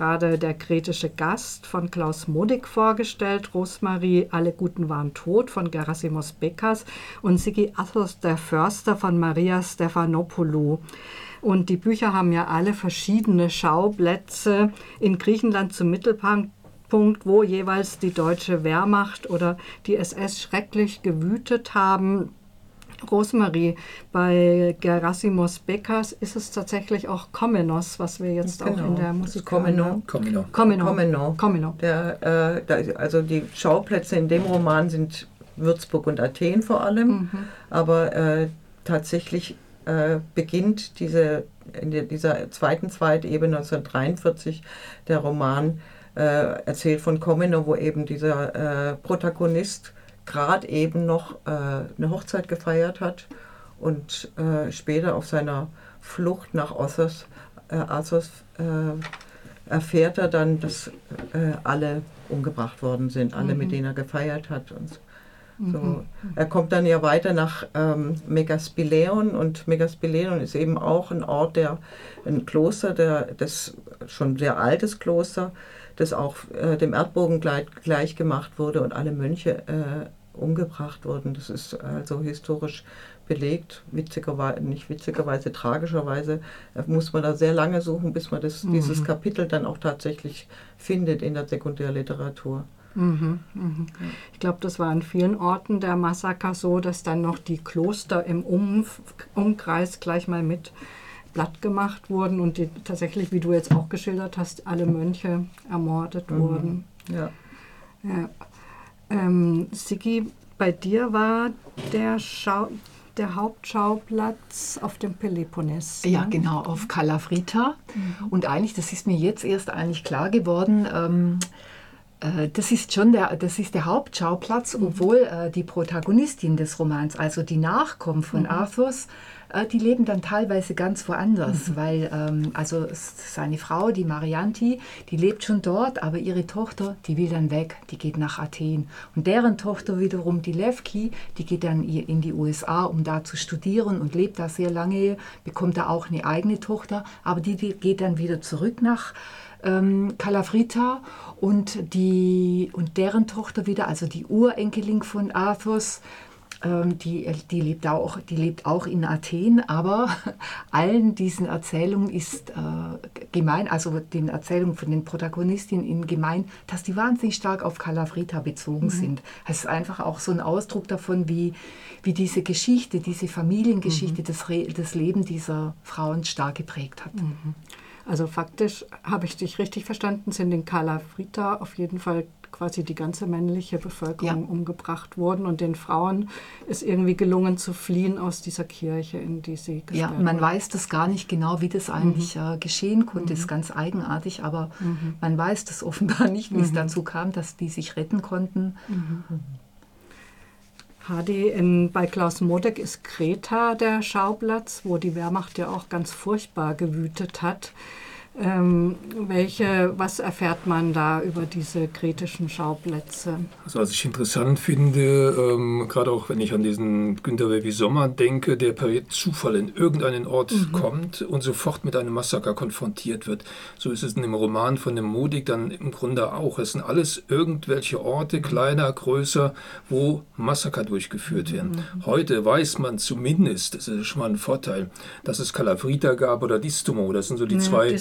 gerade der kretische Gast von Klaus Modig vorgestellt, Rosmarie Alle Guten waren tot von Gerasimos Bekas und Sigi Athos der Förster von Maria Stefanopoulou. Und die Bücher haben ja alle verschiedene Schauplätze in Griechenland zum Mittelpunkt wo jeweils die deutsche Wehrmacht oder die SS schrecklich gewütet haben. Rosemarie, bei Gerasimos Beckers ist es tatsächlich auch Komenos, was wir jetzt genau. auch in genau. der Musik Komeno. Komeno. Komeno. Komeno. Komeno. Der, äh, also die Schauplätze in dem Roman sind Würzburg und Athen vor allem, mhm. aber äh, tatsächlich äh, beginnt diese, in dieser zweiten Zweitebene 1943 der Roman äh, erzählt von Komeno, wo eben dieser äh, Protagonist gerade eben noch äh, eine Hochzeit gefeiert hat und äh, später auf seiner Flucht nach Ossos, äh, Assos äh, erfährt er dann, dass äh, alle umgebracht worden sind, alle, mhm. mit denen er gefeiert hat. Und so. Mhm. Er kommt dann ja weiter nach ähm, Megaspileon und Megaspileon ist eben auch ein Ort, der ein Kloster, der, das schon sehr altes Kloster, das auch äh, dem Erdbogen gleich, gleich, gemacht wurde und alle Mönche äh, umgebracht wurden. Das ist also historisch belegt, witzigerweise, nicht witzigerweise, tragischerweise muss man da sehr lange suchen, bis man das, mhm. dieses Kapitel dann auch tatsächlich findet in der Sekundärliteratur. Mhm, mhm. Ich glaube, das war an vielen Orten der Massaker so, dass dann noch die Kloster im Umf Umkreis gleich mal mit platt gemacht wurden und die tatsächlich, wie du jetzt auch geschildert hast, alle Mönche ermordet mhm. wurden. Ja. ja. Ähm, Sigi, bei dir war der, Schau der Hauptschauplatz auf dem Peloponnes. Ne? Ja, genau, auf Kalafrita. Mhm. Und eigentlich, das ist mir jetzt erst eigentlich klar geworden, ähm, äh, das ist schon der, das ist der Hauptschauplatz, mhm. obwohl äh, die Protagonistin des Romans, also die Nachkommen von mhm. Arthurs, die leben dann teilweise ganz woanders, mhm. weil ähm, also seine Frau, die Marianti, die lebt schon dort, aber ihre Tochter, die will dann weg, die geht nach Athen. Und deren Tochter wiederum, die Levki, die geht dann in die USA, um da zu studieren und lebt da sehr lange, bekommt da auch eine eigene Tochter, aber die, die geht dann wieder zurück nach ähm, Calafrita und, die, und deren Tochter wieder, also die Urenkelin von Arthurs, ähm, die, die, lebt auch, die lebt auch in Athen, aber allen diesen Erzählungen ist äh, gemein, also den Erzählungen von den Protagonistinnen in gemein, dass die wahnsinnig stark auf Calafrita bezogen mhm. sind. Es ist einfach auch so ein Ausdruck davon, wie, wie diese Geschichte, diese Familiengeschichte, mhm. das, das Leben dieser Frauen stark geprägt hat. Mhm. Also faktisch habe ich dich richtig verstanden, sind in Calafrita auf jeden Fall quasi die ganze männliche Bevölkerung ja. umgebracht wurden und den Frauen ist irgendwie gelungen zu fliehen aus dieser Kirche, in die sie Ja, man wurden. weiß das gar nicht genau, wie das eigentlich mhm. äh, geschehen konnte. Mhm. ist ganz eigenartig, aber mhm. man weiß das offenbar nicht, wie es mhm. dazu kam, dass die sich retten konnten. Mhm. Hadi, in, bei Klaus Modek ist Kreta der Schauplatz, wo die Wehrmacht ja auch ganz furchtbar gewütet hat. Ähm, welche, was erfährt man da über diese kritischen Schauplätze? Also was ich interessant finde, ähm, gerade auch wenn ich an diesen Günter Webi Sommer denke, der per Zufall in irgendeinen Ort mhm. kommt und sofort mit einem Massaker konfrontiert wird. So ist es in dem Roman von dem Modig dann im Grunde auch. Es sind alles irgendwelche Orte, kleiner, größer, wo Massaker durchgeführt werden. Mhm. Heute weiß man zumindest, das ist schon mal ein Vorteil, dass es Calavrita gab oder Distomo. Das sind so die ja, zwei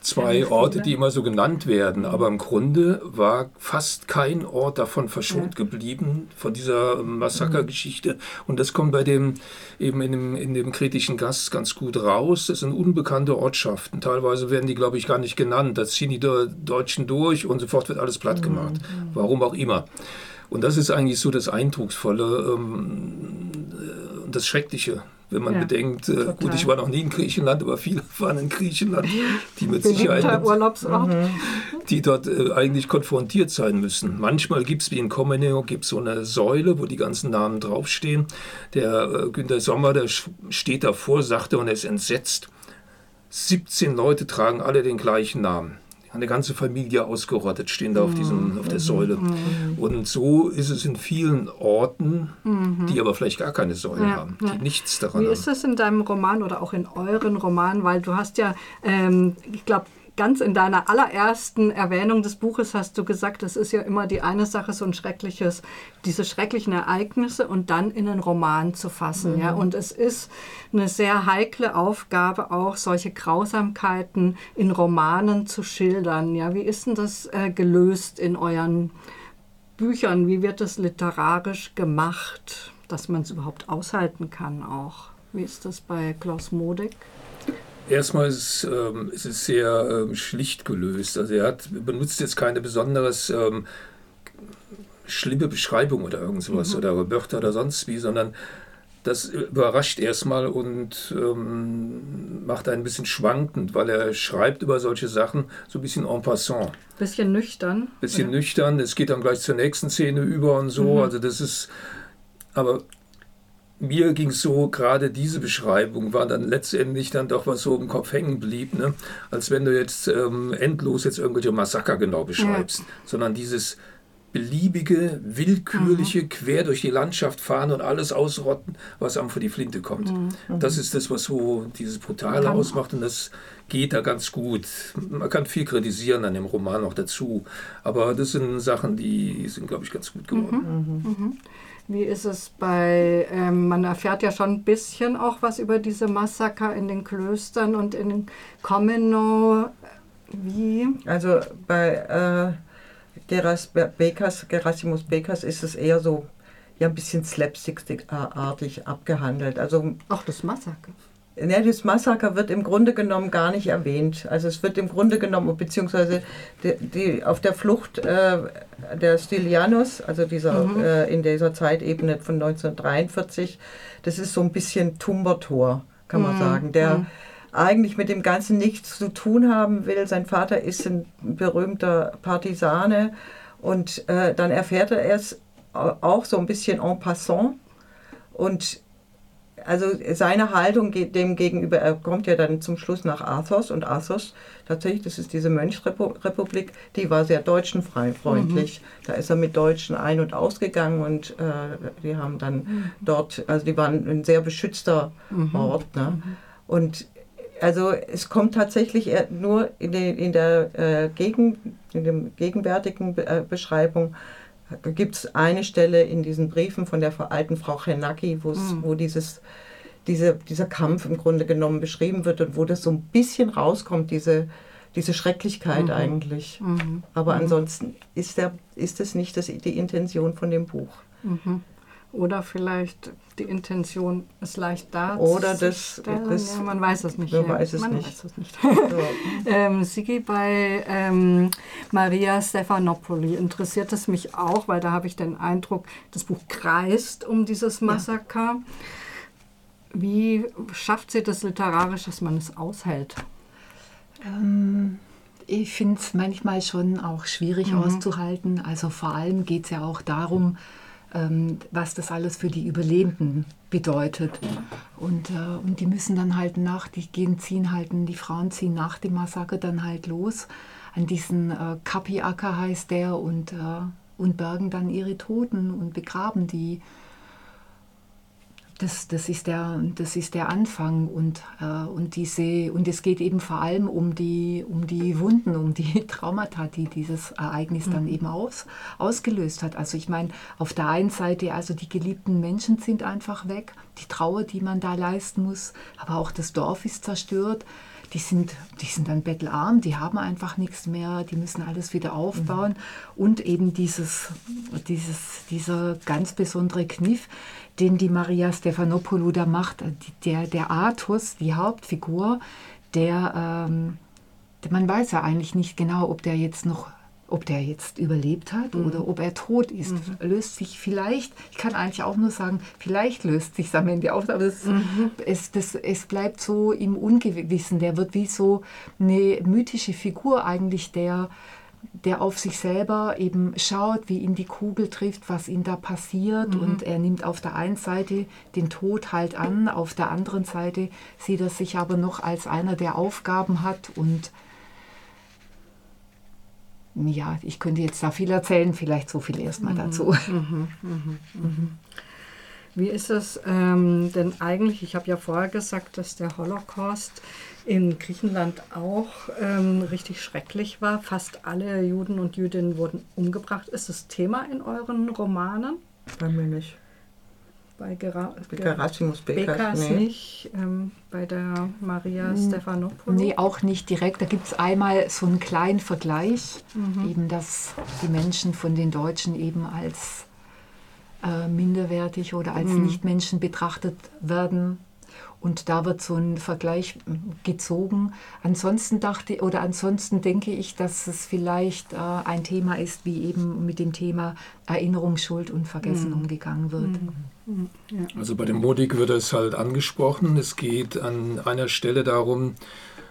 zwei Orte, die immer so genannt werden. Aber im Grunde war fast kein Ort davon verschont geblieben, von dieser Massakergeschichte. Und das kommt bei dem, eben in dem, in dem kritischen Gast ganz gut raus. Das sind unbekannte Ortschaften. Teilweise werden die, glaube ich, gar nicht genannt. Da ziehen die Deutschen durch und sofort wird alles platt gemacht. Mhm. Warum auch immer. Und das ist eigentlich so das Eindrucksvolle ähm, und das Schreckliche wenn man ja, bedenkt, äh, gut, ich war noch nie in Griechenland, aber viele waren in Griechenland, die mit Sicherheit, mit, die dort äh, eigentlich konfrontiert sein müssen. Manchmal gibt es wie in Comeneo gibt so eine Säule, wo die ganzen Namen draufstehen. Der äh, Günter Sommer, der steht davor, sagte und er ist entsetzt. 17 Leute tragen alle den gleichen Namen eine ganze Familie ausgerottet, stehen da auf, diesem, auf der Säule. Mhm. Und so ist es in vielen Orten, mhm. die aber vielleicht gar keine Säule ja, haben, die ja. nichts daran Wie haben. ist das in deinem Roman oder auch in euren Romanen? Weil du hast ja, ähm, ich glaube, ganz in deiner allerersten Erwähnung des Buches hast du gesagt, es ist ja immer die eine Sache, so ein schreckliches, diese schrecklichen Ereignisse und dann in einen Roman zu fassen. Mhm. Ja? Und es ist eine sehr heikle Aufgabe, auch solche Grausamkeiten in Romanen zu schildern. Ja? Wie ist denn das äh, gelöst in euren Büchern? Wie wird das literarisch gemacht, dass man es überhaupt aushalten kann auch? Wie ist das bei Klaus Modig? Erstmal ist, ähm, ist es sehr ähm, schlicht gelöst. Also er hat, benutzt jetzt keine besonderes ähm, schlimme Beschreibung oder irgend sowas mhm. oder Wörter oder sonst wie, sondern das überrascht erstmal und ähm, macht einen ein bisschen schwankend, weil er schreibt über solche Sachen so ein bisschen en passant. Bisschen nüchtern. Bisschen oder? nüchtern. Es geht dann gleich zur nächsten Szene über und so. Mhm. Also das ist, aber mir ging es so, gerade diese Beschreibung war dann letztendlich dann doch was so im Kopf hängen blieb, ne? als wenn du jetzt ähm, endlos jetzt irgendwelche Massaker genau beschreibst, ja. sondern dieses beliebige, willkürliche, mhm. quer durch die Landschaft fahren und alles ausrotten, was einem vor die Flinte kommt. Mhm. Das ist das, was so dieses Brutale ausmacht und das geht da ganz gut. Man kann viel kritisieren an dem Roman noch dazu, aber das sind Sachen, die sind, glaube ich, ganz gut geworden. Mhm. Wie ist es bei, ähm, man erfährt ja schon ein bisschen auch was über diese Massaker in den Klöstern und in den Kommenau. Wie? Also bei äh, Geras Bekas, Gerasimus Bekas ist es eher so ja, ein bisschen slapstick-artig abgehandelt. Also, Auch das Massaker. Ja, das Massaker wird im Grunde genommen gar nicht erwähnt. Also es wird im Grunde genommen, beziehungsweise die, die auf der Flucht äh, der Stylianos, also dieser, mhm. äh, in dieser Zeitebene von 1943, das ist so ein bisschen Tumbertor, kann man mhm. sagen, der mhm. eigentlich mit dem Ganzen nichts zu tun haben will. Sein Vater ist ein berühmter Partisane und äh, dann erfährt er es auch so ein bisschen en passant und also seine Haltung geht dem gegenüber, er kommt ja dann zum Schluss nach Athos und Athos, tatsächlich, das ist diese Mönchrepublik, die war sehr deutschenfreundlich. Mhm. Da ist er mit Deutschen ein- und ausgegangen und äh, die haben dann mhm. dort, also die waren ein sehr beschützter mhm. Ort. Ne? Mhm. Und also es kommt tatsächlich nur in, den, in der äh, Gegen, in dem gegenwärtigen Be äh, Beschreibung gibt es eine Stelle in diesen Briefen von der alten Frau Chenaki, mhm. wo dieses, diese, dieser Kampf im Grunde genommen beschrieben wird und wo das so ein bisschen rauskommt, diese, diese Schrecklichkeit mhm. eigentlich. Mhm. Aber mhm. ansonsten ist, der, ist es nicht das, die Intention von dem Buch. Oder vielleicht die Intention, es leicht darzustellen. Oder das, das ja, man weiß es nicht. Man weiß es man nicht. Weiß es nicht. ähm, Sigi, bei ähm, Maria Stephanopoli interessiert es mich auch, weil da habe ich den Eindruck, das Buch kreist um dieses Massaker. Ja. Wie schafft sie das literarisch, dass man es aushält? Ähm, ich finde es manchmal schon auch schwierig mhm. auszuhalten. Also vor allem geht es ja auch darum, was das alles für die Überlebenden bedeutet. Und, äh, und die müssen dann halt nach, die gehen, ziehen halt, die Frauen ziehen nach dem Massaker dann halt los. An diesen äh, Kapi-Acker heißt der und, äh, und bergen dann ihre Toten und begraben die das, das, ist der, das ist der Anfang und, äh, und, diese, und es geht eben vor allem um die, um die Wunden, um die Traumata, die dieses Ereignis mhm. dann eben aus, ausgelöst hat. Also ich meine, auf der einen Seite, also die geliebten Menschen sind einfach weg, die Trauer, die man da leisten muss, aber auch das Dorf ist zerstört. Die sind, die sind dann bettelarm, die haben einfach nichts mehr, die müssen alles wieder aufbauen. Mhm. Und eben dieses, dieses, dieser ganz besondere Kniff, den die Maria Stefanopoulou da macht, der, der Artus, die Hauptfigur, der, ähm, man weiß ja eigentlich nicht genau, ob der jetzt noch ob der jetzt überlebt hat mhm. oder ob er tot ist, mhm. löst sich vielleicht, ich kann eigentlich auch nur sagen, vielleicht löst sich am Ende auf, aber es, mhm. es, das, es bleibt so im Ungewissen. Der wird wie so eine mythische Figur eigentlich, der, der auf sich selber eben schaut, wie ihn die Kugel trifft, was ihm da passiert. Mhm. Und er nimmt auf der einen Seite den Tod halt an, auf der anderen Seite sieht er sich aber noch als einer, der Aufgaben hat. Und ja, ich könnte jetzt da viel erzählen, vielleicht so viel erstmal mhm. dazu. Mhm. Mhm. Wie ist es ähm, denn eigentlich? Ich habe ja vorher gesagt, dass der Holocaust in Griechenland auch ähm, richtig schrecklich war. Fast alle Juden und Jüdinnen wurden umgebracht. Ist das Thema in euren Romanen? Bei mir nicht. Bei Gera Gerassimus Bekas, Bekas nee. nicht, ähm, bei der Maria Stefanopoulou? Nee, auch nicht direkt. Da gibt es einmal so einen kleinen Vergleich, eben dass die Menschen von den Deutschen eben als äh, minderwertig oder als Nichtmenschen betrachtet werden. Und da wird so ein Vergleich mm, gezogen. Ansonsten dachte oder ansonsten denke ich, dass es vielleicht äh, ein Thema ist, wie eben mit dem Thema Erinnerung, Schuld und Vergessen umgegangen wird. Also bei dem Modig wird es halt angesprochen. Es geht an einer Stelle darum,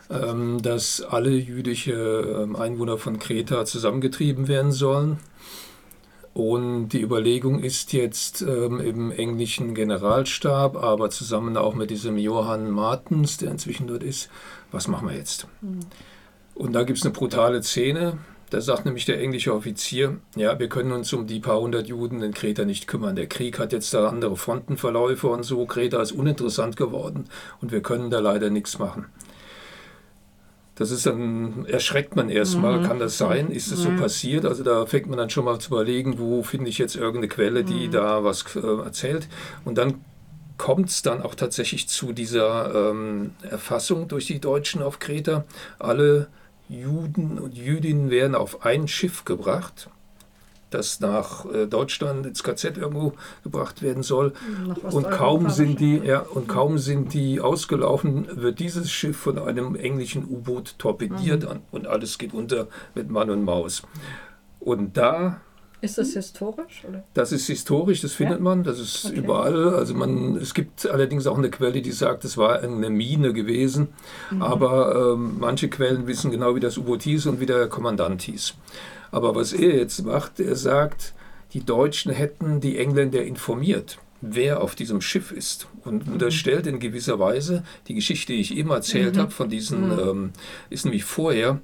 ähm, dass alle jüdische ähm, Einwohner von Kreta zusammengetrieben werden sollen. Und die Überlegung ist jetzt ähm, im englischen Generalstab, aber zusammen auch mit diesem Johann Martens, der inzwischen dort ist, was machen wir jetzt? Und da gibt es eine brutale Szene. Da sagt nämlich der englische Offizier, ja, wir können uns um die paar hundert Juden in Kreta nicht kümmern. Der Krieg hat jetzt da andere Frontenverläufe und so. Kreta ist uninteressant geworden und wir können da leider nichts machen. Das ist dann, erschreckt man erstmal, kann das sein? Ist es so passiert? Also da fängt man dann schon mal zu überlegen, wo finde ich jetzt irgendeine Quelle, die da was äh, erzählt. Und dann kommt es dann auch tatsächlich zu dieser ähm, Erfassung durch die Deutschen auf Kreta. Alle Juden und Jüdinnen werden auf ein Schiff gebracht, das nach äh, Deutschland ins KZ irgendwo gebracht werden soll. Und kaum sind die, ja, und kaum sind die ausgelaufen, wird dieses Schiff von einem englischen U-Boot torpediert an, und alles geht unter mit Mann und Maus. Und da Ist das historisch? Oder? das ist historisch, das findet Ja? man, das ist Okay. überall. Also man, es gibt allerdings auch eine Quelle, die sagt, es war eine Mine gewesen. Mhm. Aber ähm, manche Quellen wissen genau, wie das U-Boot hieß und wie der Kommandant hieß. Aber was er jetzt macht, er sagt, die Deutschen hätten die Engländer informiert, wer auf diesem Schiff ist. Und Mhm. unterstellt in gewisser Weise, die Geschichte, die ich eben erzählt Mhm. habe, von diesen, ähm, ist nämlich vorher,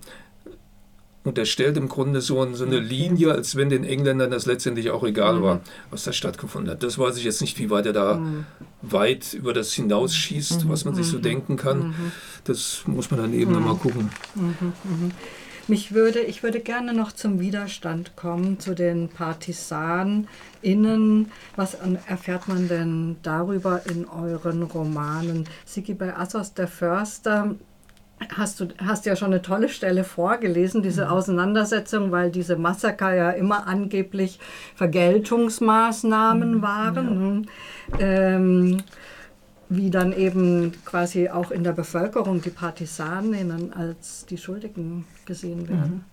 unterstellt im Grunde so, eine Linie, als wenn den Engländern das letztendlich auch egal war, was da stattgefunden hat. Das weiß ich jetzt nicht, wie weit er da weit über das hinausschießt, was man sich so denken kann. Das muss man dann eben nochmal gucken. Mich würde, ich würde gerne noch zum Widerstand kommen, zu den PartisanInnen. Was erfährt man denn darüber in euren Romanen? Sigi, bei Assos der Förster hast du hast ja schon eine tolle Stelle vorgelesen, diese Auseinandersetzung, weil diese Massaker ja immer angeblich Vergeltungsmaßnahmen waren. Ähm, wie dann eben quasi auch in der Bevölkerung die Partisaninnen als die Schuldigen gesehen werden.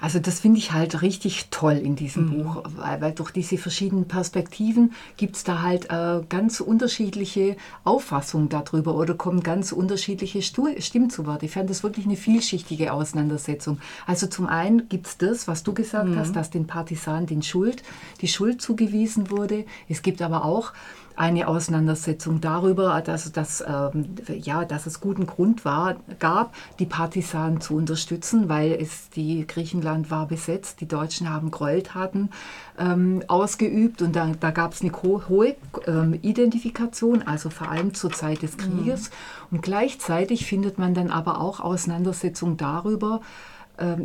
Also das finde ich halt richtig toll in diesem Buch, weil, weil durch diese verschiedenen Perspektiven gibt es da halt äh, ganz unterschiedliche Auffassungen darüber oder kommen ganz unterschiedliche Stu Stimmen zu Wort. Ich fand das wirklich eine vielschichtige Auseinandersetzung. Also zum einen gibt es das, was du gesagt hast, dass den Partisanen den Schuld, die Schuld zugewiesen wurde. Es gibt aber auch eine Auseinandersetzung darüber, dass, dass, ähm, ja, dass es guten Grund war, gab, die Partisanen zu unterstützen, weil es die Griechenland war besetzt, die Deutschen haben Gräueltaten ähm, ausgeübt und da, da gab es eine ho hohe ähm, Identifikation, also vor allem zur Zeit des Krieges. Und gleichzeitig findet man dann aber auch Auseinandersetzungen darüber,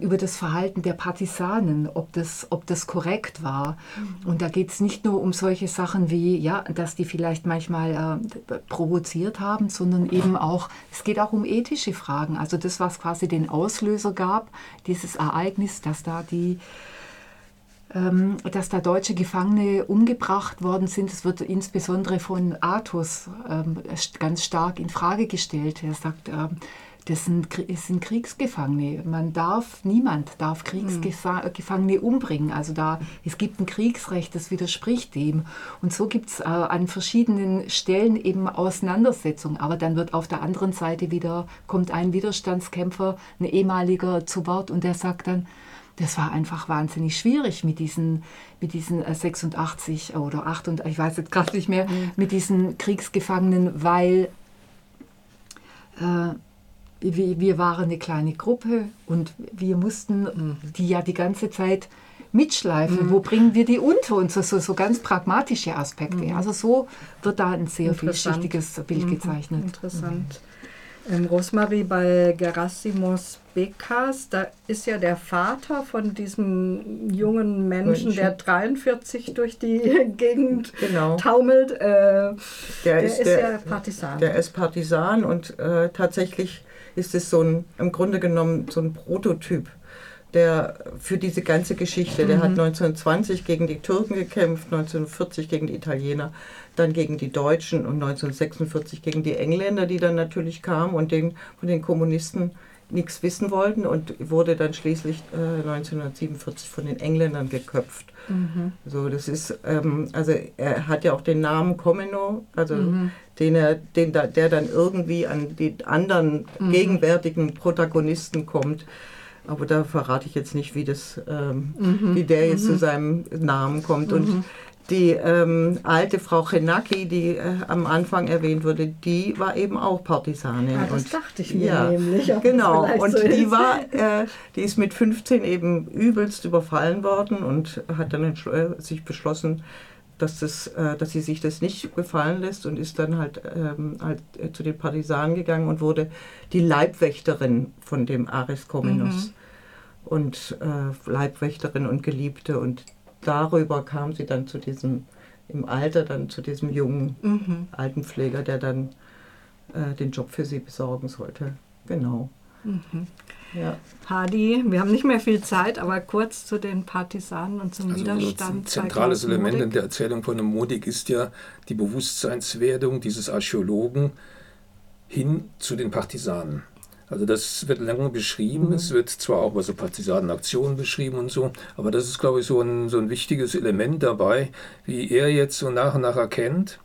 über das Verhalten der Partisanen, ob das, ob das korrekt war. Und da geht es nicht nur um solche Sachen wie, ja, dass die vielleicht manchmal äh, provoziert haben, sondern eben auch, es geht auch um ethische Fragen. Also das, was quasi den Auslöser gab, dieses Ereignis, dass da die ähm, dass da deutsche Gefangene umgebracht worden sind. Das wird insbesondere von Athos ähm, ganz stark in Frage gestellt. Er sagt, ähm, das sind, es sind Kriegsgefangene. Man darf, niemand darf Kriegsgefangene umbringen. Also da, es gibt ein Kriegsrecht, das widerspricht dem. Und so gibt es äh, an verschiedenen Stellen eben Auseinandersetzungen. Aber dann wird auf der anderen Seite wieder, kommt ein Widerstandskämpfer, ein ehemaliger zu Wort und der sagt dann, das war einfach wahnsinnig schwierig mit diesen, mit diesen äh, 86 oder 88, ich weiß jetzt gerade nicht mehr, mit diesen Kriegsgefangenen, weil äh, wir, wir waren eine kleine Gruppe und wir mussten, die ja die ganze Zeit mitschleifen? Mhm. Wo bringen wir die unter uns? So, so ganz pragmatische Aspekte. Mhm. Also so wird da ein sehr vielschichtiges Bild mhm. gezeichnet. Interessant. Ähm, Rosmarie bei Gerasimos Bekas, da ist ja der Vater von diesem jungen Menschen, Mönchen. der 43 durch die Gegend genau. taumelt. Äh, der, der, ist, ist der, ja Partisan. Der ist Partisan und äh, tatsächlich ist es so ein, im Grunde genommen so ein Prototyp der für diese ganze Geschichte, der mhm. hat 1920 gegen die Türken gekämpft, 1940 gegen die Italiener, dann gegen die Deutschen und 1946 gegen die Engländer, die dann natürlich kamen und den, von den Kommunisten nichts wissen wollten und wurde dann schließlich äh, 1947 von den Engländern geköpft. Mhm. So, das ist, ähm, also er hat ja auch den Namen Comino, also mhm. den er, den da, der dann irgendwie an die anderen mhm. gegenwärtigen Protagonisten kommt. Aber da verrate ich jetzt nicht, wie, das, ähm, mhm. wie der jetzt zu mhm. seinem Namen kommt. Und mhm. Die ähm, alte Frau Chenaki, die äh, am Anfang erwähnt wurde, die war eben auch Partisanin. Ja, das und, dachte ich mir ja, nämlich. Genau, und so die war, äh, die ist mit 15 eben übelst überfallen worden und hat dann äh, sich beschlossen, dass, das, äh, dass sie sich das nicht gefallen lässt und ist dann halt, ähm, halt äh, zu den Partisanen gegangen und wurde die Leibwächterin von dem Aris Comenius. Mhm. Und äh, Leibwächterin und Geliebte. Und darüber kam sie dann zu diesem, im Alter dann zu diesem jungen mhm. Altenpfleger, der dann äh, den Job für sie besorgen sollte. Genau. Mhm. Ja. Hadi, wir haben nicht mehr viel Zeit, aber kurz zu den Partisanen und zum also Widerstand. Ein zentrales Element in der Erzählung von dem Modig ist ja die Bewusstseinswerdung dieses Archäologen hin zu den Partisanen. Also das wird lange beschrieben. Mhm. Es wird zwar auch bei so Partisanenaktionen beschrieben und so, aber das ist, glaube ich, so ein, so ein wichtiges Element dabei, wie er jetzt so nach und nach erkennt,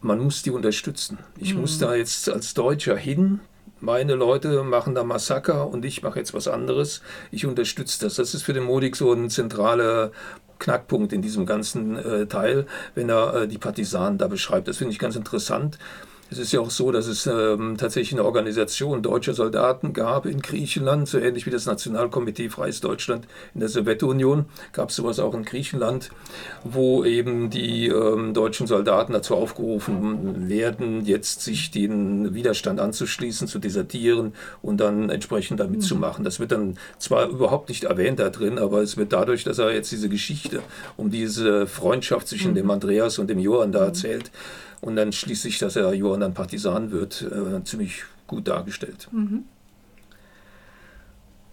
man muss die unterstützen. Ich mhm. muss da jetzt als Deutscher hin, meine Leute machen da Massaker und ich mache jetzt was anderes. Ich unterstütze das. Das ist für den Modig so ein zentraler Knackpunkt in diesem ganzen äh, Teil, wenn er äh, die Partisanen da beschreibt. Das finde ich ganz interessant. Es ist ja auch so, dass es ähm, tatsächlich eine Organisation deutscher Soldaten gab in Griechenland, so ähnlich wie das Nationalkomitee Freies Deutschland in der Sowjetunion, gab es sowas auch in Griechenland, wo eben die ähm, deutschen Soldaten dazu aufgerufen werden, jetzt sich den Widerstand anzuschließen, zu desertieren und dann entsprechend da mitzumachen. Das wird dann zwar überhaupt nicht erwähnt da drin, aber es wird dadurch, dass er jetzt diese Geschichte um diese Freundschaft zwischen dem Andreas und dem Johann da erzählt, und dann schließlich, dass er Johann dann Partisan wird, äh, ziemlich gut dargestellt. Mhm.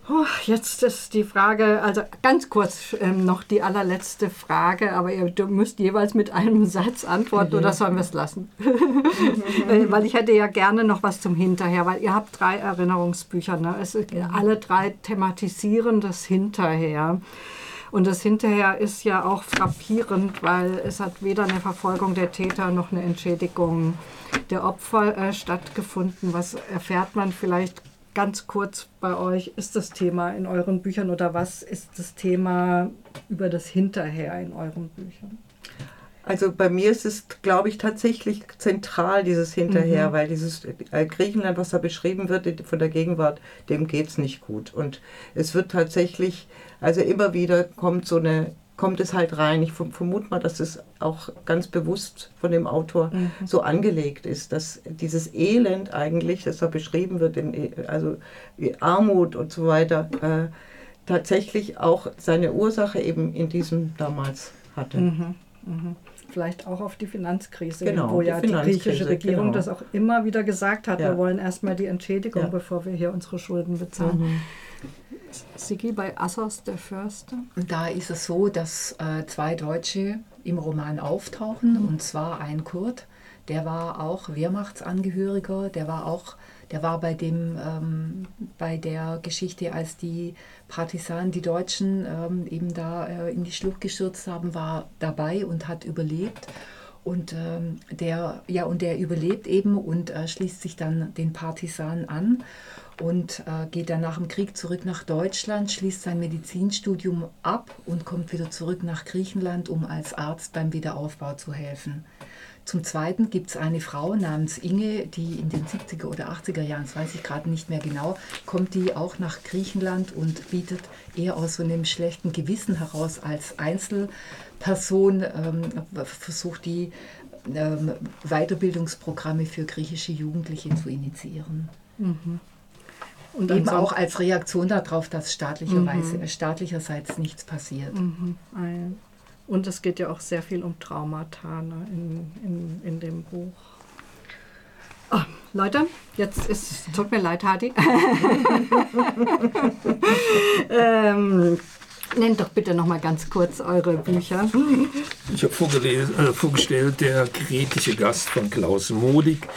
Oh, jetzt ist die Frage, also ganz kurz ähm, noch die allerletzte Frage, aber ihr müsst jeweils mit einem Satz antworten mhm. oder sollen wir es lassen? mhm. weil ich hätte ja gerne noch was zum Hinterher, weil ihr habt drei Erinnerungsbücher, ne? es, mhm. alle drei thematisieren das Hinterher. Und das hinterher ist ja auch frappierend, weil es hat weder eine Verfolgung der Täter noch eine Entschädigung der Opfer äh, stattgefunden. Was erfährt man vielleicht ganz kurz bei euch? Ist das Thema in euren Büchern oder was ist das Thema über das Hinterher in euren Büchern? Also bei mir ist es, glaube ich, tatsächlich zentral, dieses Hinterher, mhm. weil dieses äh, Griechenland, was da beschrieben wird von der Gegenwart, dem geht es nicht gut. Und es wird tatsächlich, also immer wieder kommt so eine, kommt es halt rein. Ich vermute mal, dass es auch ganz bewusst von dem Autor mhm. so angelegt ist, dass dieses Elend eigentlich, das da beschrieben wird, in, also Armut und so weiter, äh, tatsächlich auch seine Ursache eben in diesem damals hatte. Mhm. Mhm vielleicht auch auf die Finanzkrise, genau, wo ja die, die griechische Regierung genau. das auch immer wieder gesagt hat, ja. wir wollen erstmal die Entschädigung, ja. bevor wir hier unsere Schulden bezahlen. Sigi, bei Assos der Förster? Da ist es so, dass äh, zwei Deutsche im Roman auftauchen, mhm. und zwar ein Kurt, der war auch Wehrmachtsangehöriger, der war auch der war bei, dem, ähm, bei der Geschichte, als die Partisanen, die Deutschen ähm, eben da äh, in die Schlucht gestürzt haben, war dabei und hat überlebt. Und ähm, der, ja, und der überlebt eben und äh, schließt sich dann den Partisanen an und äh, geht dann nach dem Krieg zurück nach Deutschland, schließt sein Medizinstudium ab und kommt wieder zurück nach Griechenland, um als Arzt beim Wiederaufbau zu helfen. Zum Zweiten gibt es eine Frau namens Inge, die in den 70er oder 80er Jahren, das weiß ich gerade nicht mehr genau, kommt die auch nach Griechenland und bietet eher aus so einem schlechten Gewissen heraus als Einzelperson, ähm, versucht die ähm, Weiterbildungsprogramme für griechische Jugendliche zu initiieren. Mhm. Und eben auch als Reaktion darauf, dass staatlicherweise, mhm. staatlicherseits nichts passiert. Mhm. Und es geht ja auch sehr viel um Traumata ne, in, in, in dem Buch. Oh, Leute, jetzt ist, tut mir leid, Hadi. ähm, nennt doch bitte noch mal ganz kurz eure Bücher. Ich habe äh, vorgestellt der kritische Gast von Klaus Modig,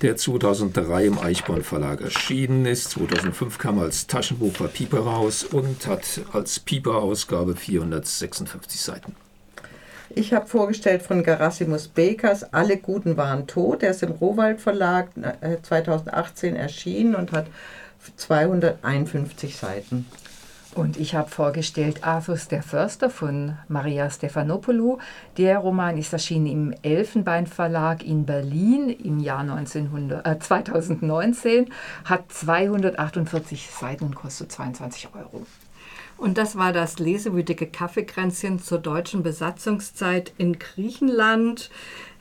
der 2003 im Eichborn Verlag erschienen ist. 2005 kam als Taschenbuch bei Pieper raus und hat als Pieper-Ausgabe 456 Seiten. Ich habe vorgestellt von Gerasimos Bekers Alle Guten waren tot. Der ist im Rohwald Verlag 2018 äh, erschienen und hat 251 Seiten. Und ich habe vorgestellt Arthus der Förster von Maria Stefanopoulou. Der Roman ist erschienen im Elfenbein Verlag in Berlin im Jahr 1900, äh, 2019, hat 248 Seiten und kostet 22 Euro. Und das war das lesewütige Kaffeekränzchen zur deutschen Besatzungszeit in Griechenland.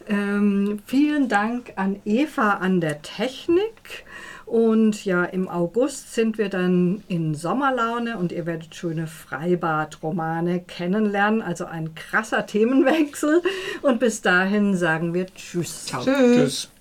Ähm, vielen Dank an Eva an der Technik. Und ja, im August sind wir dann in Sommerlaune und ihr werdet schöne Freibad-Romane kennenlernen. Also ein krasser Themenwechsel. Und bis dahin sagen wir Tschüss. Ciao. Tschüss.